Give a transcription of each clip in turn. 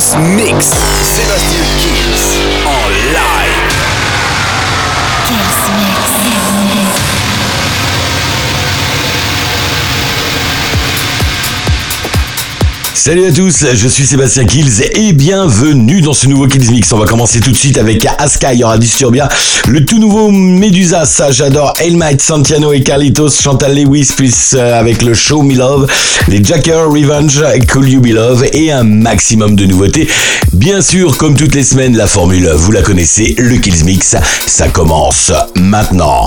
Mix. Sébastien Kills. Salut à tous, je suis Sébastien Kills et bienvenue dans ce nouveau Kills Mix. On va commencer tout de suite avec Aska, il y aura Disturbia, le tout nouveau Medusa, ça j'adore, Helmite, Santiano et Carlitos, Chantal Lewis, puis euh, avec le Show Me Love, les Jacker, Revenge, Call You Be Love et un maximum de nouveautés. Bien sûr, comme toutes les semaines, la formule, vous la connaissez, le Kills Mix, ça commence maintenant.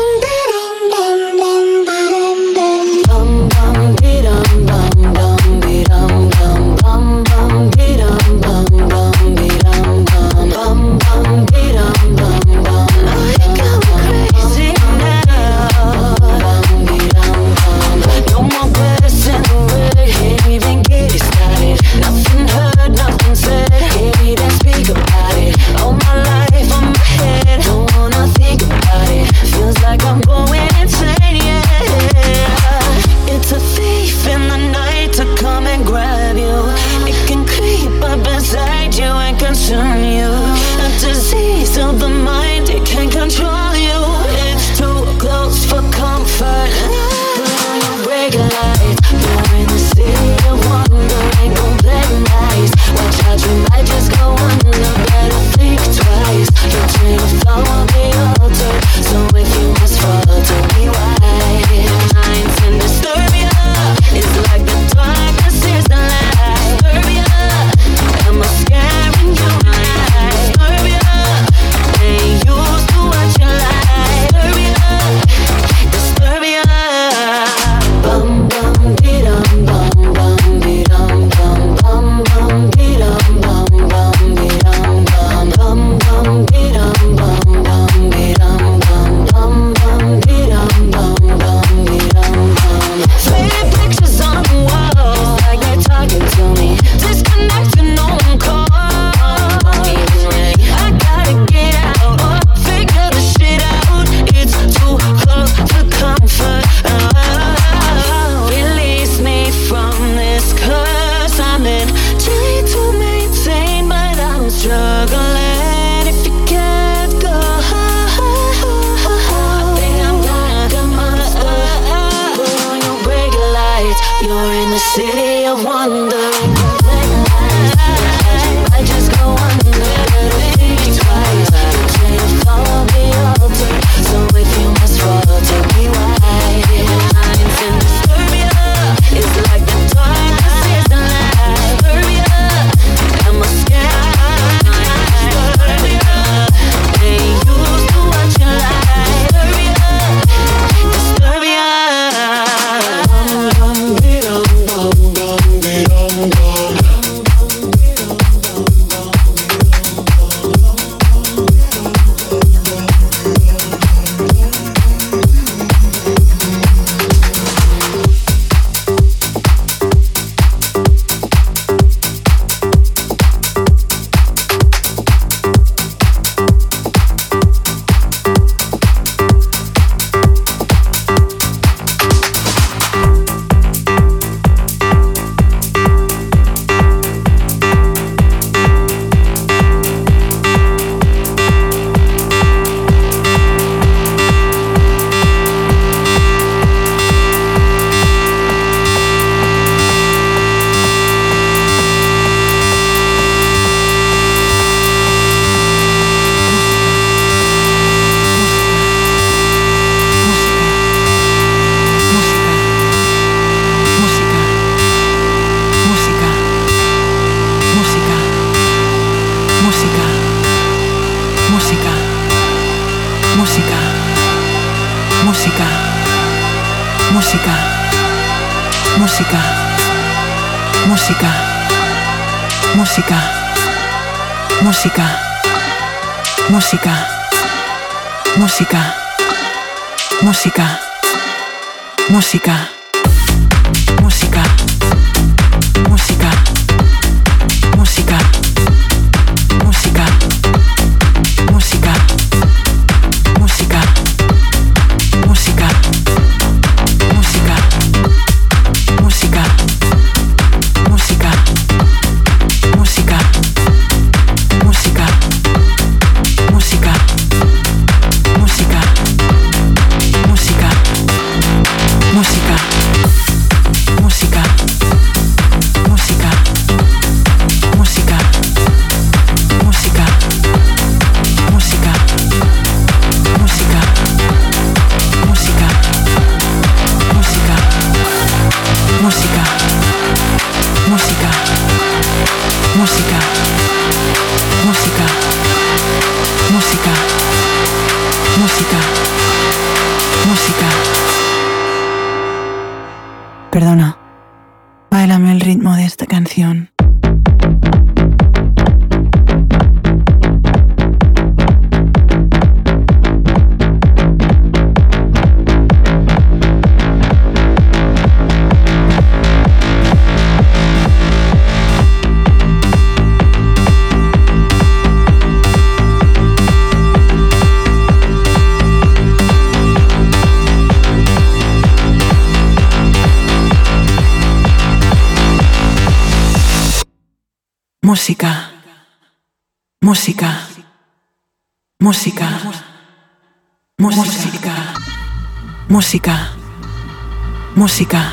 Música.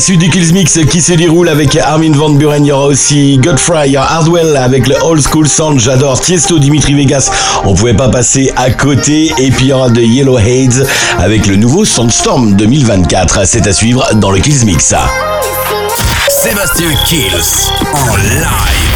Suite du Kills Mix qui se déroule avec Armin Van Buren. Il y aura aussi Godfrey, Hardwell avec le Old School Sound. J'adore Tiesto, Dimitri Vegas. On pouvait pas passer à côté. Et puis il y aura de Yellow Hades avec le nouveau Soundstorm 2024. C'est à suivre dans le Kills Mix. Sébastien Kills en live.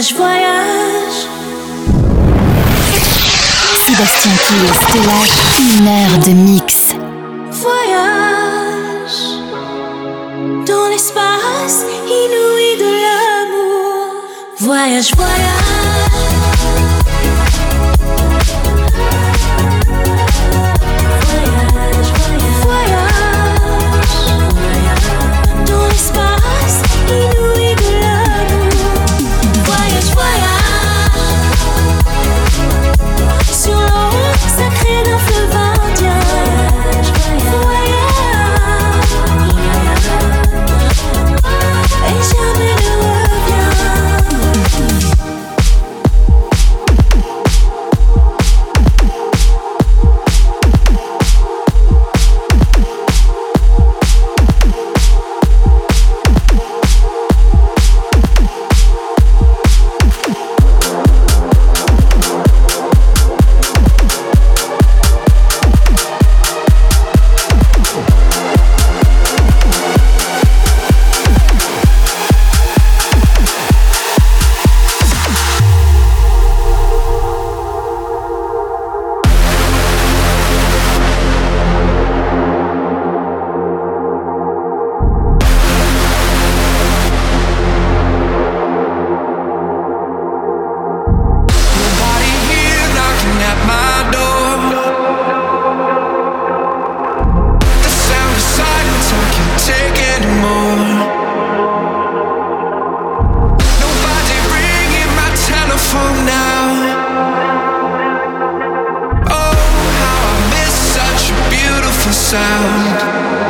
voyage, voyage. Sébastien Kills te lâche une heure de mix. Voyage dans l'espace inouï de l'amour. Voyage, voyage. sound.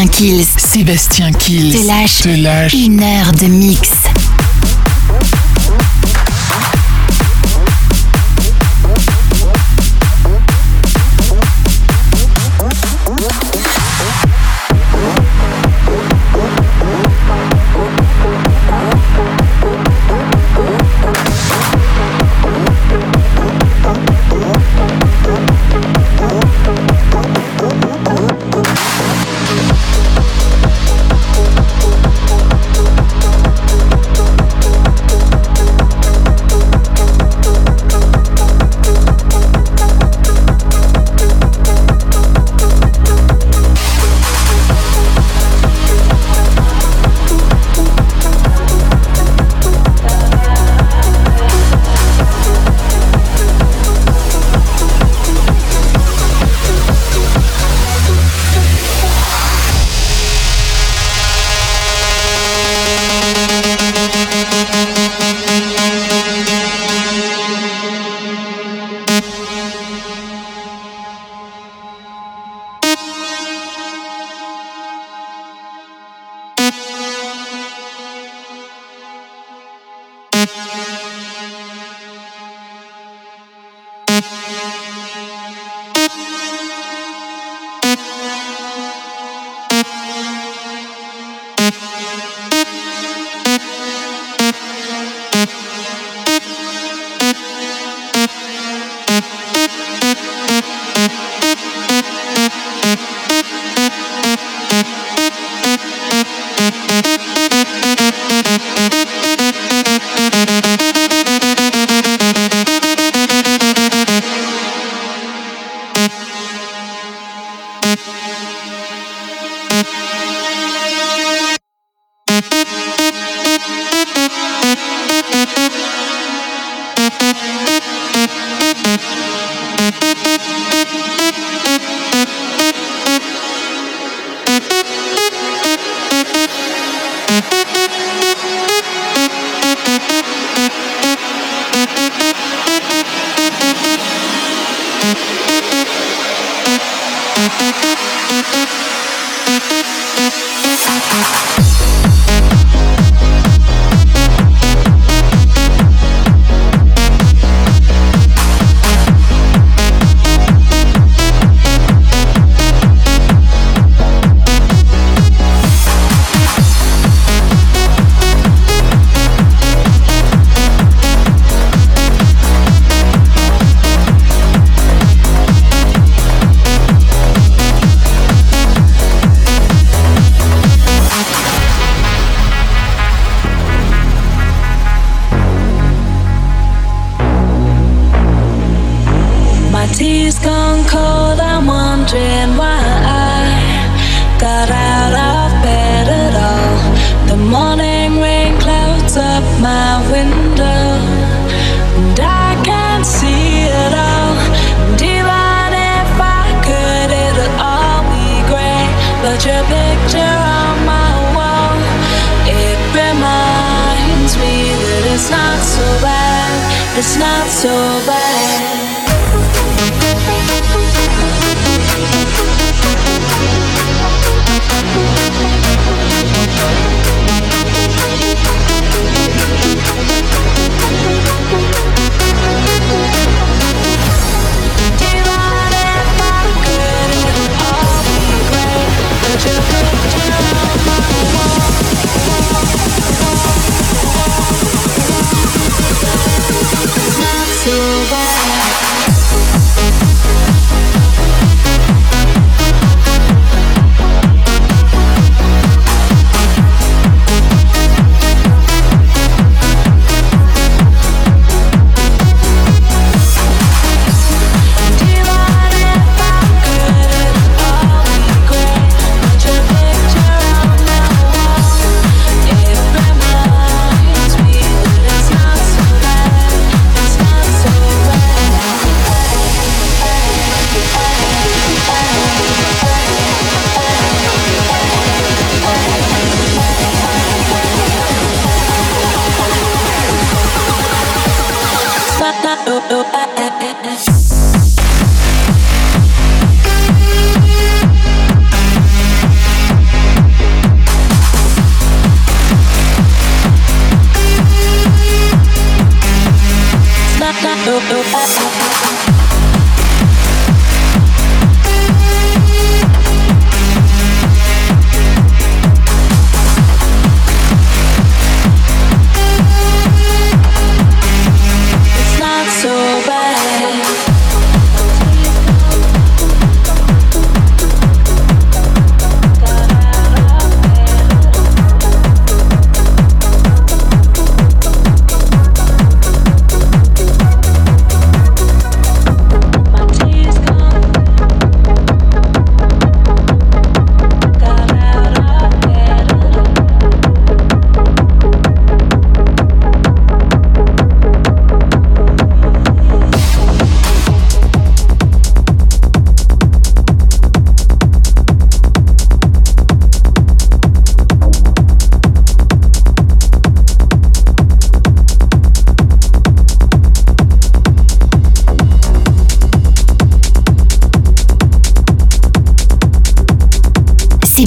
Sébastien Kills. Sébastien Kills. Te lâche te lâche. une heure de mix.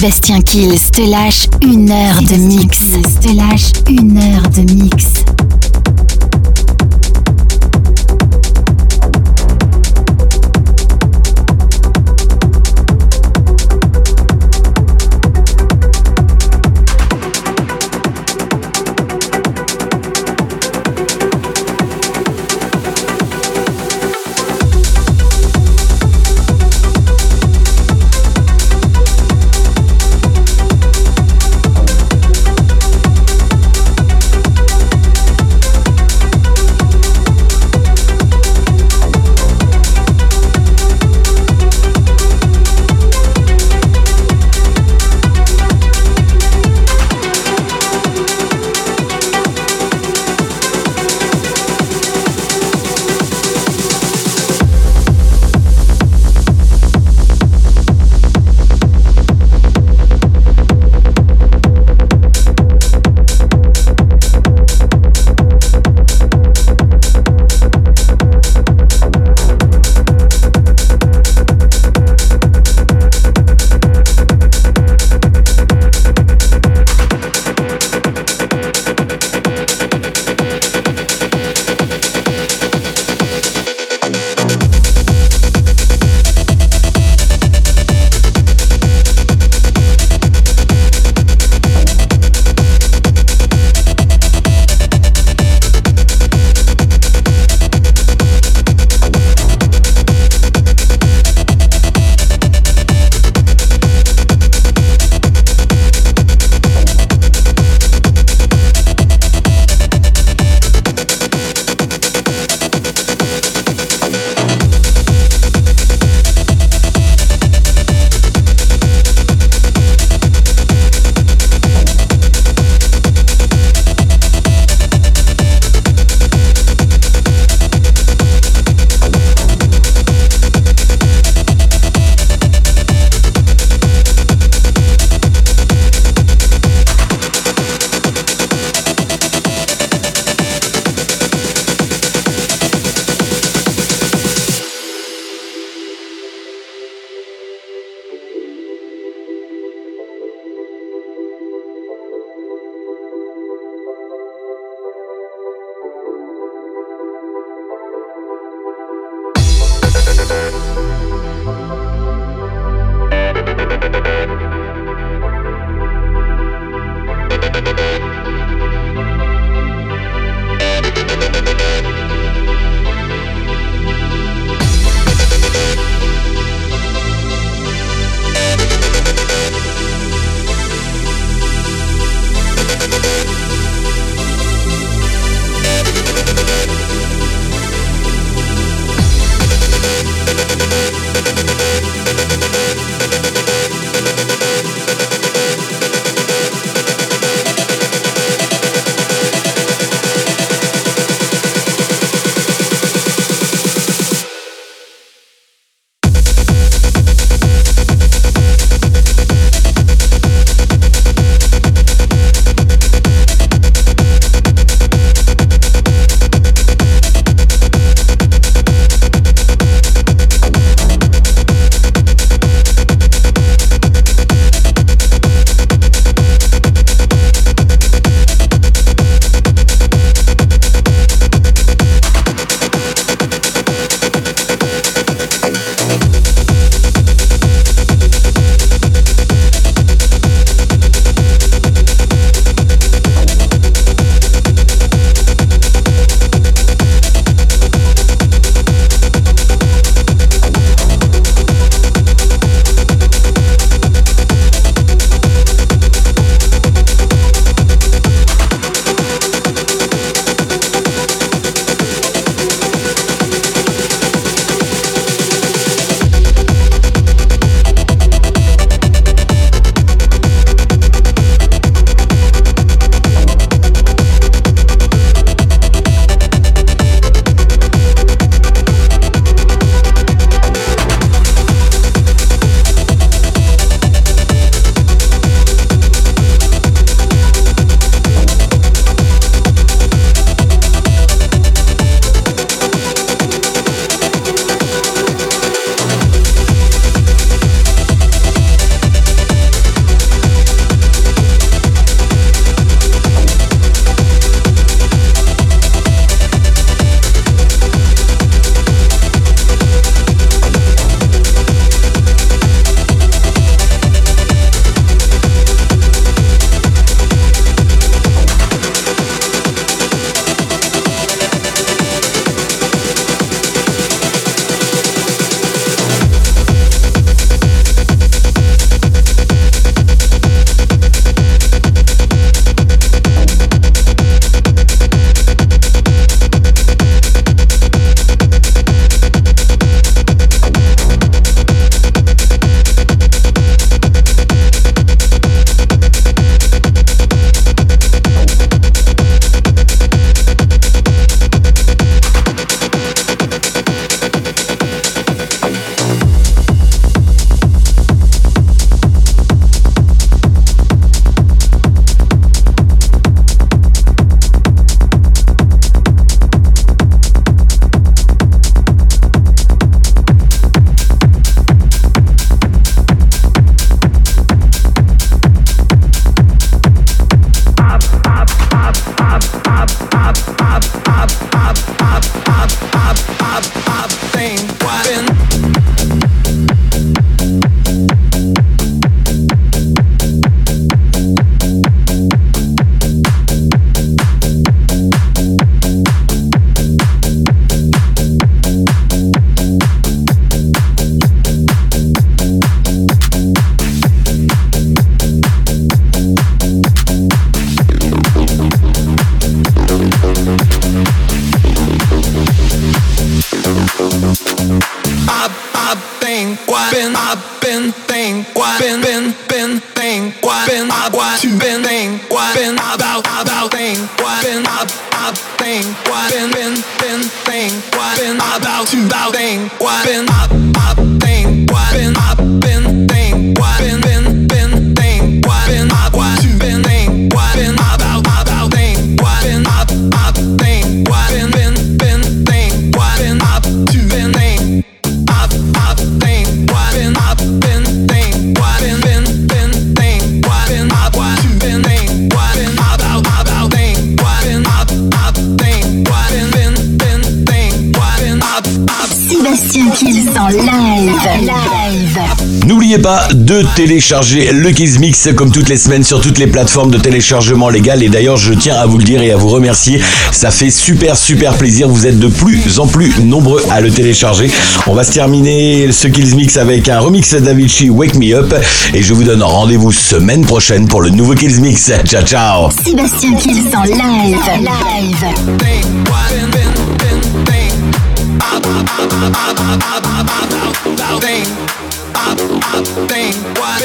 Sébastien Kills te lâche une heure de mix. Te lâche une heure de mix. Pas de télécharger le Kiss Mix comme toutes les semaines sur toutes les plateformes de téléchargement légal. Et d'ailleurs, je tiens à vous le dire et à vous remercier. Ça fait super, super plaisir. Vous êtes de plus en plus nombreux à le télécharger. On va se terminer ce Kills Mix avec un remix d'Avicii Wake Me Up. Et je vous donne rendez-vous semaine prochaine pour le nouveau Kills Mix. Ciao, ciao. Sébastien Kills en live. Live. think what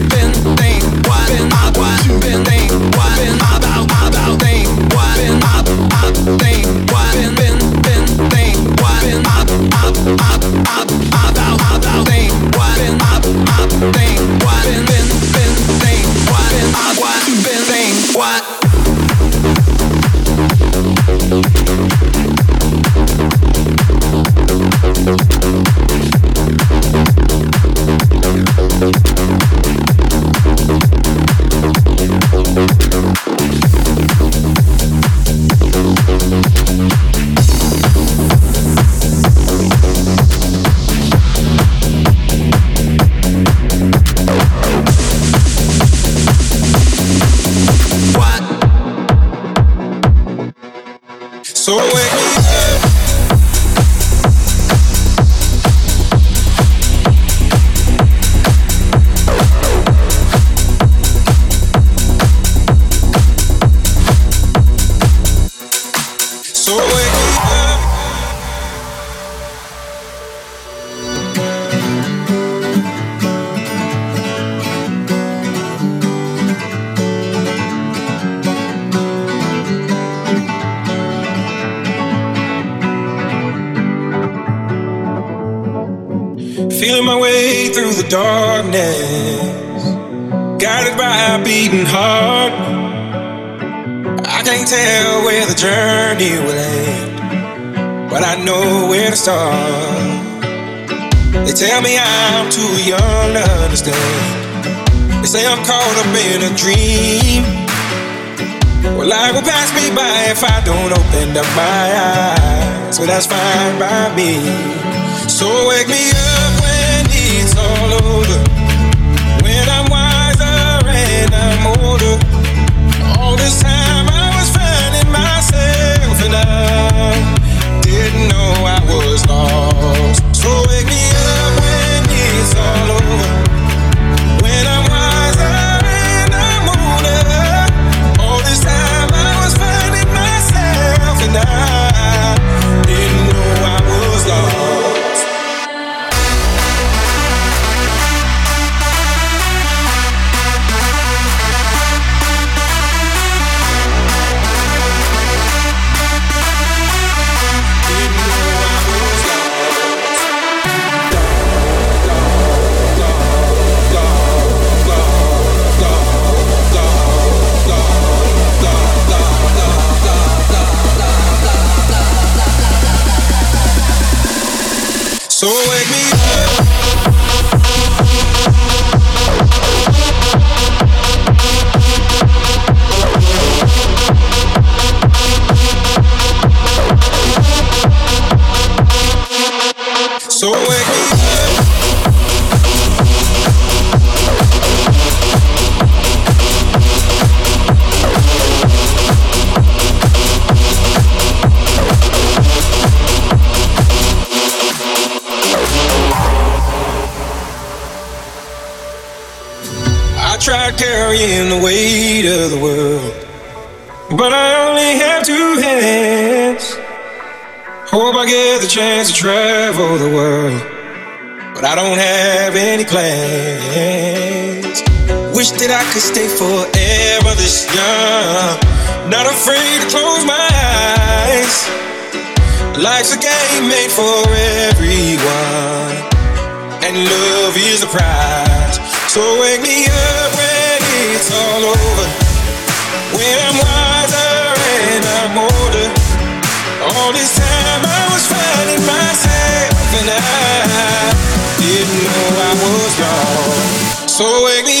All this time I was finding myself, and I didn't know I was. So wake me